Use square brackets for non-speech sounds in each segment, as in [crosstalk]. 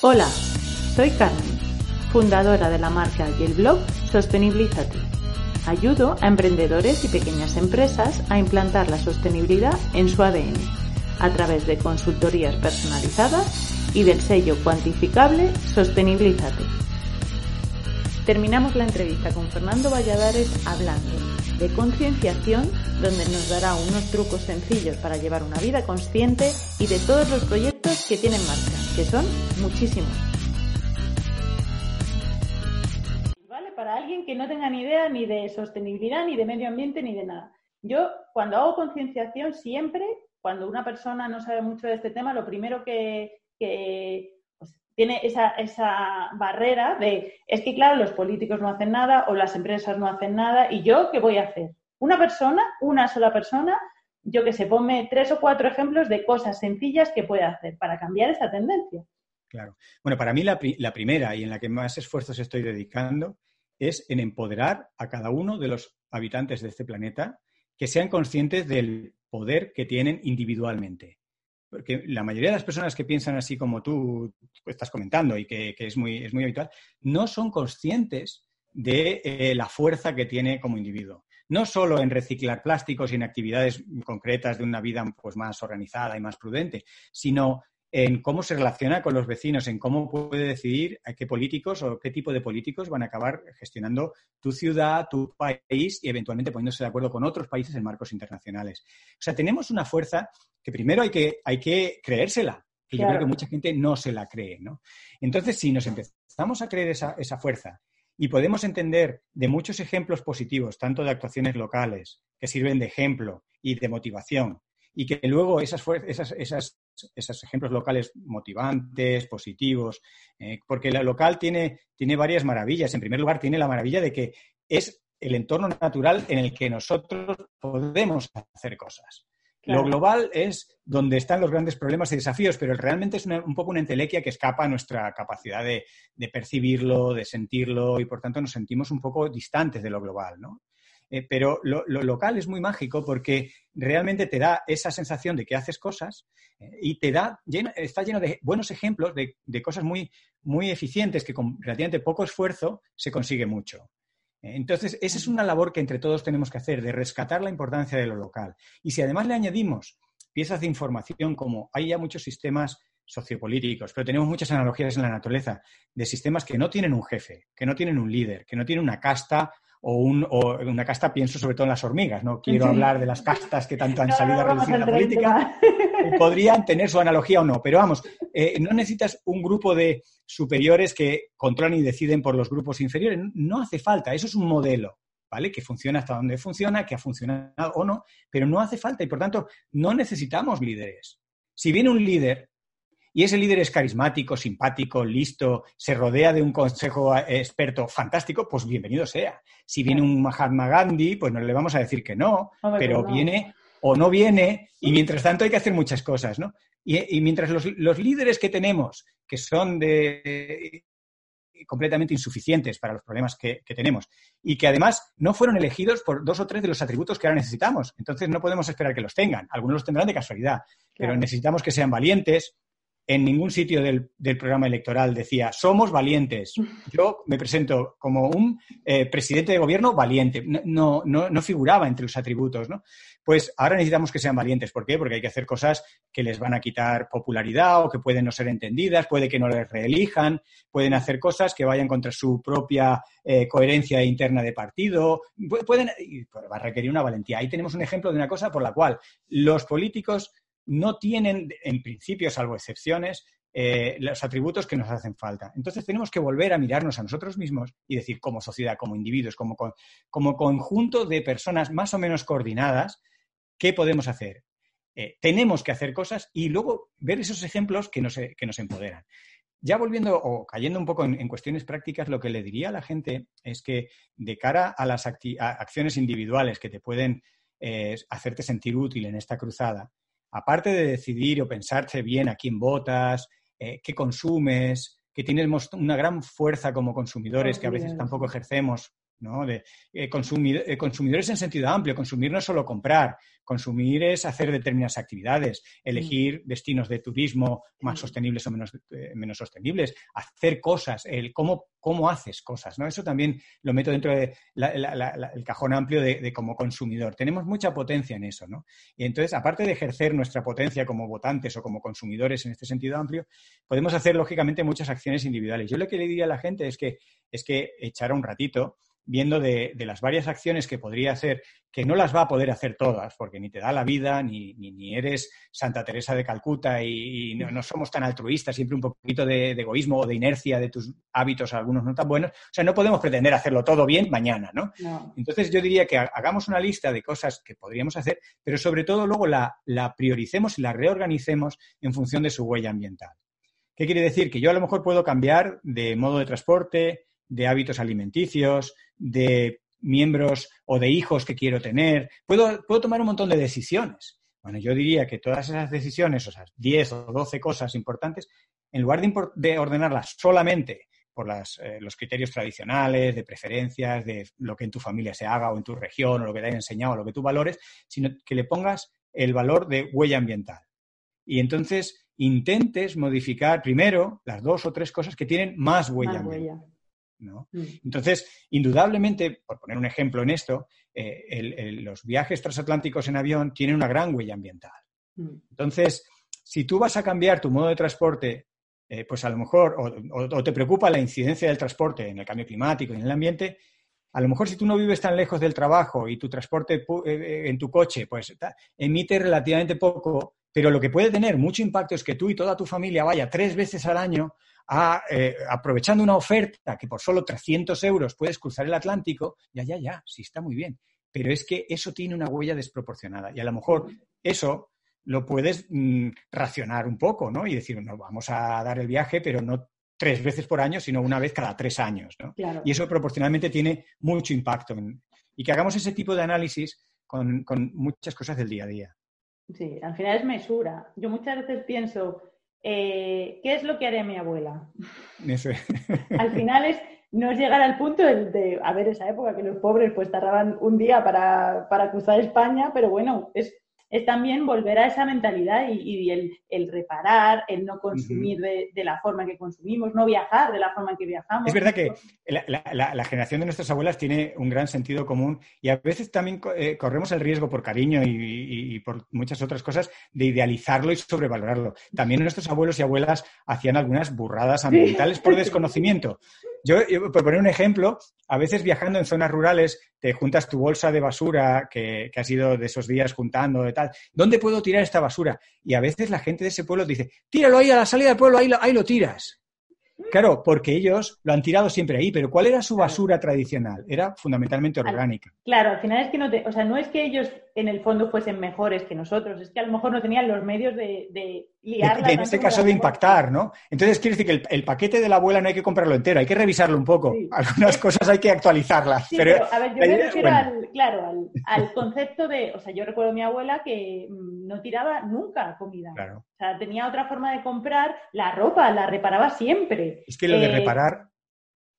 Hola, soy Carmen, fundadora de la marca y el blog Sostenibilízate. Ayudo a emprendedores y pequeñas empresas a implantar la sostenibilidad en su ADN a través de consultorías personalizadas y del sello cuantificable Sostenibilízate. Terminamos la entrevista con Fernando Valladares hablando de concienciación, donde nos dará unos trucos sencillos para llevar una vida consciente y de todos los proyectos que tiene en marcha, que son muchísimos. Vale, para alguien que no tenga ni idea ni de sostenibilidad, ni de medio ambiente, ni de nada. Yo, cuando hago concienciación, siempre, cuando una persona no sabe mucho de este tema, lo primero que, tiene esa, esa, barrera de, es que claro, los políticos no hacen nada o las empresas no hacen nada y yo, ¿qué voy a hacer? Una persona, una sola persona, yo que sé, ponme tres o cuatro ejemplos de cosas sencillas que puede hacer para cambiar esta tendencia. Claro. Bueno, para mí la, la primera y en la que más esfuerzos estoy dedicando es en empoderar a cada uno de los habitantes de este planeta que sean conscientes del poder que tienen individualmente porque la mayoría de las personas que piensan así como tú estás comentando y que, es, muy, es muy habitual, no son conscientes de eh, la fuerza que tiene como individuo. No solo en reciclar plásticos y en actividades concretas de una vida pues, más organizada y más prudente, sino en cómo se relaciona con los vecinos, en cómo puede decidir a qué políticos o qué tipo de políticos van a acabar gestionando tu ciudad, tu país y eventualmente poniéndose de acuerdo con otros países en marcos internacionales. O sea, tenemos una fuerza que primero hay que, hay que creérsela, que yo creo que mucha gente no se la cree, ¿no? Entonces, si nos empezamos a creer esa, esa fuerza y podemos entender de muchos ejemplos positivos, tanto de actuaciones locales, que sirven de ejemplo y de motivación, y que luego esas, esas, esas, esos ejemplos locales motivantes, positivos, eh, porque la local tiene, tiene varias maravillas. En primer lugar, tiene la maravilla de que es el entorno natural en el que nosotros podemos hacer cosas. Lo global es donde están los grandes problemas y desafíos, pero realmente es un poco una entelequia que escapa a nuestra capacidad de, de, percibirlo, de sentirlo, y por tanto nos sentimos un poco distantes de lo global, ¿no? Eh, pero lo, local es muy mágico porque realmente te da esa sensación de que haces cosas eh, y te da, está lleno de buenos ejemplos de, cosas muy, muy eficientes que con relativamente poco esfuerzo se consigue mucho. Entonces, esa es una labor que entre todos tenemos que hacer, de rescatar la importancia de lo local. Y si además le añadimos piezas de información como hay ya muchos sistemas sociopolíticos, pero tenemos muchas analogías en la naturaleza de sistemas que no tienen un jefe, que no tienen un líder, que no tienen una casta o, un, o una casta pienso sobre todo en las hormigas. No quiero hablar de las castas que tanto han salido a reducir la política. Podrían tener su analogía o no, pero vamos, eh, no necesitas un grupo de superiores que controlan y deciden por los grupos inferiores. No hace falta, eso es un modelo. ¿Vale? Que funciona hasta donde funciona, que ha funcionado o no, pero no hace falta y por tanto no necesitamos líderes. Si viene un líder y ese líder es carismático, simpático, listo, se rodea de un consejo experto fantástico, pues bienvenido sea. Si viene un Mahatma Gandhi, pues no le vamos a decir que no, pero viene o no viene y mientras tanto hay que hacer muchas cosas, ¿no? Y, mientras los, líderes que tenemos, que son de completamente insuficientes para los problemas que, tenemos y que además no fueron elegidos por dos o tres de los atributos que ahora necesitamos. Entonces no podemos esperar que los tengan. Algunos los tendrán de casualidad, pero necesitamos que sean valientes, en ningún sitio del, programa electoral decía, somos valientes. [laughs] Yo me presento como un eh, presidente de gobierno valiente. No, no, no, figuraba entre los atributos, ¿no? Pues ahora necesitamos que sean valientes. ¿Por qué? Porque hay que hacer cosas que les van a quitar popularidad o que pueden no ser entendidas, puede que no les reelijan, pueden hacer cosas que vayan contra su propia eh, coherencia interna de partido. Pueden, va a requerir una valentía. Ahí tenemos un ejemplo de una cosa por la cual los políticos no tienen, en principio, salvo excepciones, eh, los atributos que nos hacen falta. Entonces tenemos que volver a mirarnos a nosotros mismos y decir, como sociedad, como individuos, como, como conjunto de personas más o menos coordinadas, ¿qué podemos hacer? eh, tenemos que hacer cosas y luego ver esos ejemplos que nos, que nos empoderan. Ya volviendo o cayendo un poco en, cuestiones prácticas, lo que le diría a la gente es que de cara a las acciones individuales que te pueden eh, hacerte sentir útil en esta cruzada, aparte de decidir o pensarte bien a quién votas, eh, qué consumes, que tienes una gran fuerza como consumidores que a veces tampoco ejercemos ¿no? De, eh, consumir, eh, consumidores en sentido amplio. Consumir no es solo comprar, consumir es hacer determinadas actividades, elegir destinos de turismo más sostenibles o menos, eh, menos sostenibles, hacer cosas, el cómo, cómo haces cosas. ¿no? Eso también lo meto dentro del de cajón amplio de, como consumidor. Tenemos mucha potencia en eso. ¿no? Y entonces, aparte de ejercer nuestra potencia como votantes o como consumidores en este sentido amplio, podemos hacer, lógicamente, muchas acciones individuales. Yo lo que le diría a la gente es que, es que echara un ratito viendo de, las varias acciones que podría hacer, que no las va a poder hacer todas, porque ni te da la vida, ni, ni, eres Santa Teresa de Calcuta y, no, somos tan altruistas, siempre un poquito de, egoísmo o de inercia de tus hábitos, algunos no tan buenos. O sea, no podemos pretender hacerlo todo bien mañana, ¿no? Entonces yo diría que hagamos una lista de cosas que podríamos hacer, pero sobre todo luego la, la prioricemos y la reorganicemos en función de su huella ambiental. ¿Qué quiere decir? Que yo a lo mejor puedo cambiar de modo de transporte, de hábitos alimenticios, de miembros o de hijos que quiero tener. Puedo, puedo tomar un montón de decisiones. Bueno, yo diría que todas esas decisiones, o sea, 10 o 12 cosas importantes, en lugar de, ordenarlas solamente por eh, los criterios tradicionales, de preferencias, de lo que en tu familia se haga o en tu región o lo que te hayan enseñado o lo que tú valores, sino que le pongas el valor de huella ambiental. Y entonces intentes modificar primero las dos o tres cosas que tienen más huella ambiental. Mm. Entonces, indudablemente, por poner un ejemplo en esto, eh, los viajes transatlánticos en avión tienen una gran huella ambiental. Mm. Entonces, si tú vas a cambiar tu modo de transporte, eh, pues a lo mejor, o, te preocupa la incidencia del transporte en el cambio climático y en el ambiente, a lo mejor si tú no vives tan lejos del trabajo y tu transporte eh, en tu coche, pues emite relativamente poco, pero lo que puede tener mucho impacto es que tú y toda tu familia vaya tres veces al año eh, aprovechando una oferta que por solo 300 euros puedes cruzar el Atlántico, ya, ya, ya, sí está muy bien. Pero es que eso tiene una huella desproporcionada y a lo mejor eso lo puedes mm, racionar un poco, ¿no? Y decir, no, vamos a dar el viaje, pero no tres veces por año, sino una vez cada tres años, ¿no? Y eso proporcionalmente tiene mucho impacto. y que hagamos ese tipo de análisis con, con muchas cosas del día a día. Sí, al final es mesura. Yo muchas veces pienso, eh, ¿qué es lo que haría mi abuela? Al final es no es llegar al punto de, a ver, esa época que los pobres pues tardaban un día para, para cruzar España, pero bueno, es es también volver a esa mentalidad y, el, reparar, el no consumir de, la forma que consumimos, no viajar de la forma en que viajamos. Es verdad que la, generación de nuestras abuelas tiene un gran sentido común y a veces también eh, corremos el riesgo por cariño y, por muchas otras cosas de idealizarlo y sobrevalorarlo. También nuestros abuelos y abuelas hacían algunas burradas ambientales por [laughs] desconocimiento. Yo, por poner un ejemplo, a veces viajando en zonas rurales, te juntas tu bolsa de basura que, que has ido de esos días juntando de tal. ¿Dónde puedo tirar esta basura? Y a veces la gente de ese pueblo dice, tíralo ahí a la salida del pueblo, ahí ahí lo tiras. Claro, porque ellos lo han tirado siempre ahí, pero ¿cuál era su basura tradicional? Era fundamentalmente orgánica. Claro, al final es que no te, o sea, no es que ellos en el fondo fuesen mejores que nosotros, es que a lo mejor no tenían los medios de, de liarla. en este caso de impactar, ¿no? Entonces quiere decir que el, paquete de la abuela no hay que comprarlo entero, hay que revisarlo un poco. Algunas cosas hay que actualizarlas. pero, a ver, yo me refiero al, claro, al, concepto de, o sea, yo recuerdo a mi abuela que mm, no tiraba nunca comida. Claro. O sea, tenía otra forma de comprar la ropa, la reparaba siempre. Es que lo de eh, reparar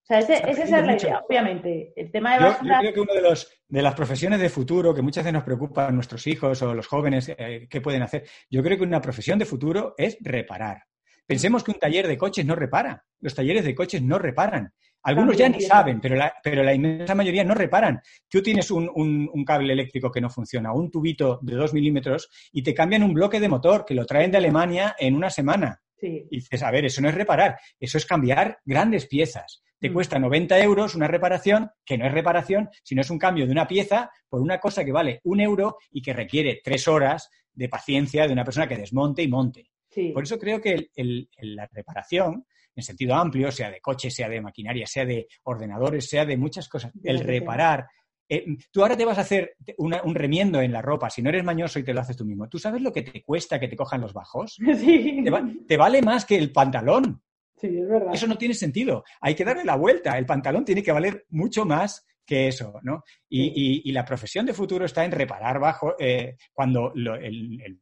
o sea, esa es la idea, obviamente. El tema de basura... Yo, creo que una de, los, de las profesiones de futuro que muchas veces nos preocupan nuestros hijos o los jóvenes, eh, ¿qué pueden hacer? Yo creo que una profesión de futuro es reparar. Pensemos que un taller de coches no repara. Los talleres de coches no reparan. Algunos ya ni saben, pero la, pero la inmensa mayoría no reparan. Tú tienes un, un, cable eléctrico que no funciona, un tubito de dos milímetros y te cambian un bloque de motor que lo traen de Alemania en una semana. Y dices, a ver, eso no es reparar, eso es cambiar grandes piezas. Te mm. cuesta 90 euros una reparación, que no es reparación, sino es un cambio de una pieza por una cosa que vale un euro y que requiere tres horas de paciencia de una persona que desmonte y monte. Por eso creo que la reparación, en sentido amplio, sea de coches, sea de maquinaria, sea de ordenadores, sea de muchas cosas, el reparar eh, tú ahora te vas a hacer un remiendo en la ropa, si no eres mañoso y te lo haces tú mismo. ¿Tú sabes lo que te cuesta que te cojan los bajos? [laughs] Sí. Te, vale más que el pantalón. Sí, es verdad. Eso no tiene sentido. Hay que darle la vuelta. El pantalón tiene que valer mucho más que eso, ¿no? Y, la profesión de futuro está en reparar bajo, eh, cuando el,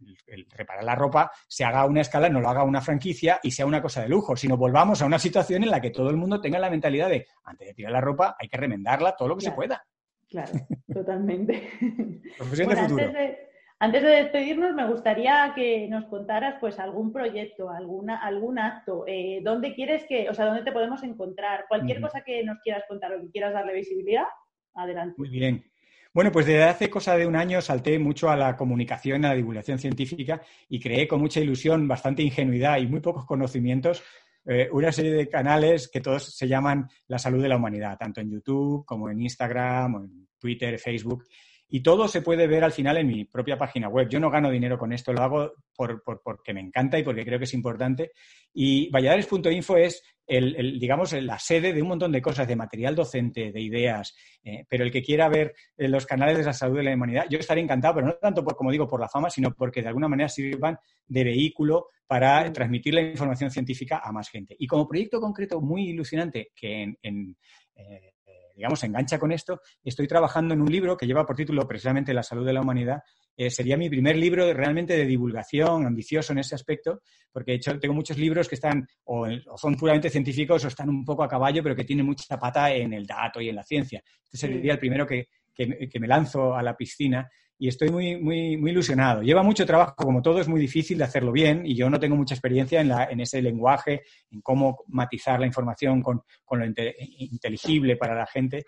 reparar la ropa se haga una escala, no lo haga una franquicia y sea una cosa de lujo, sino volvamos a una situación en la que todo el mundo tenga la mentalidad de, antes de tirar la ropa, hay que remendarla todo lo que se pueda. Claro, totalmente. [laughs] Profesión de futuro. Antes de, despedirnos, me gustaría que nos contaras pues algún proyecto, alguna, algún acto, eh, dónde quieres que, o sea, dónde te podemos encontrar, cualquier cosa que nos quieras contar o que quieras darle visibilidad, adelante. Muy bien. Bueno, pues desde hace cosa de un año salté mucho a la comunicación, a la divulgación científica y creé con mucha ilusión, bastante ingenuidad y muy pocos conocimientos eh, una serie de canales que todos se llaman La Salud de la Humanidad, tanto en YouTube como en Instagram, o en Twitter, Facebook. Y todo se puede ver al final en mi propia página web. Yo no gano dinero con esto, lo hago por, porque me encanta y porque creo que es importante. Y Valladares.info es, el, digamos, la sede de un montón de cosas, de material docente, de ideas. Eh, pero el que quiera ver eh, los canales de la salud de la humanidad, yo estaré encantado, pero no tanto, por, como digo, por la fama, sino porque de alguna manera sirvan de vehículo para transmitir la información científica a más gente. Y como proyecto concreto muy ilusionante que en, eh, digamos, engancha con esto, estoy trabajando en un libro que lleva por título precisamente La salud de la humanidad. Eh, sería mi primer libro realmente de divulgación, ambicioso en ese aspecto, porque de hecho tengo muchos libros que están o, son puramente científicos o están un poco a caballo, pero que tienen mucha pata en el dato y en la ciencia. Este sería el primero que, que me lanzo a la piscina y estoy muy, muy, muy ilusionado. Lleva mucho trabajo, como todo es muy difícil de hacerlo bien y yo no tengo mucha experiencia en, la, en ese lenguaje, en cómo matizar la información con, con lo inteligible para la gente,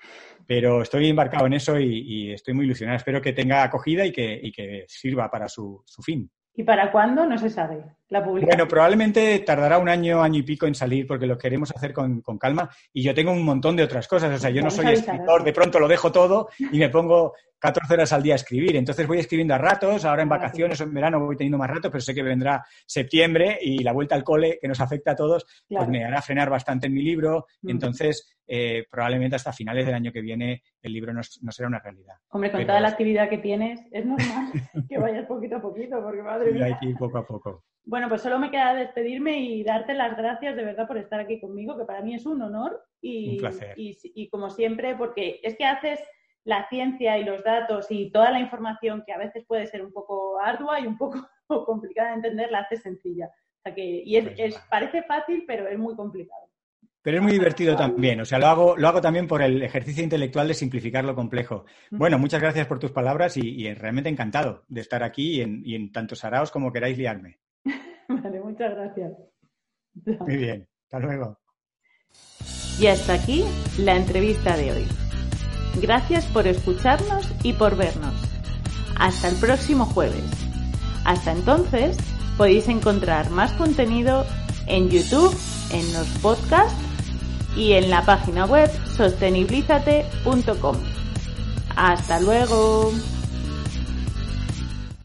pero estoy embarcado en eso y, estoy muy ilusionado. Espero que tenga acogida y que, y que sirva para su, su fin. ¿Y para cuándo? No se sabe la publicación. Bueno, probablemente tardará un año, año y pico en salir porque lo queremos hacer con, con calma y yo tengo un montón de otras cosas. O sea, yo no soy escritor, de pronto lo dejo todo y me pongo 14 horas al día a escribir. Entonces voy escribiendo a ratos, ahora en vacaciones o en verano voy teniendo más ratos, pero sé que vendrá septiembre y la vuelta al cole, que nos afecta a todos, pues me hará frenar bastante en mi libro. Mm. Entonces, eh, probablemente hasta finales del año que viene el libro no, será una realidad. Hombre, con toda la actividad que tienes, es normal [laughs] que vayas poquito a poquito, porque madre mía. hay que ir poco a poco. Bueno, pues solo me queda despedirme y darte las gracias de verdad por estar aquí conmigo, que para mí es un honor y, un placer. y como siempre, porque es que haces la ciencia y los datos y toda la información que a veces puede ser un poco ardua y un poco [laughs] complicada de entender, la hace sencilla. O sea que, y es, pues parece fácil, pero es muy complicado. Pero es muy divertido también, o sea, lo hago, lo hago también por el ejercicio intelectual de simplificar lo complejo. Bueno, muchas gracias por tus palabras y, realmente encantado de estar aquí y en, y en tantos araos como queráis liarme. [laughs] vale, muchas gracias. Muy bien, hasta luego. Y hasta aquí la entrevista de hoy. Gracias por escucharnos y por vernos. Hasta el próximo jueves. Hasta entonces, podéis encontrar más contenido en YouTube, en los podcasts y en la página web sostenibilízate.com. Hasta luego.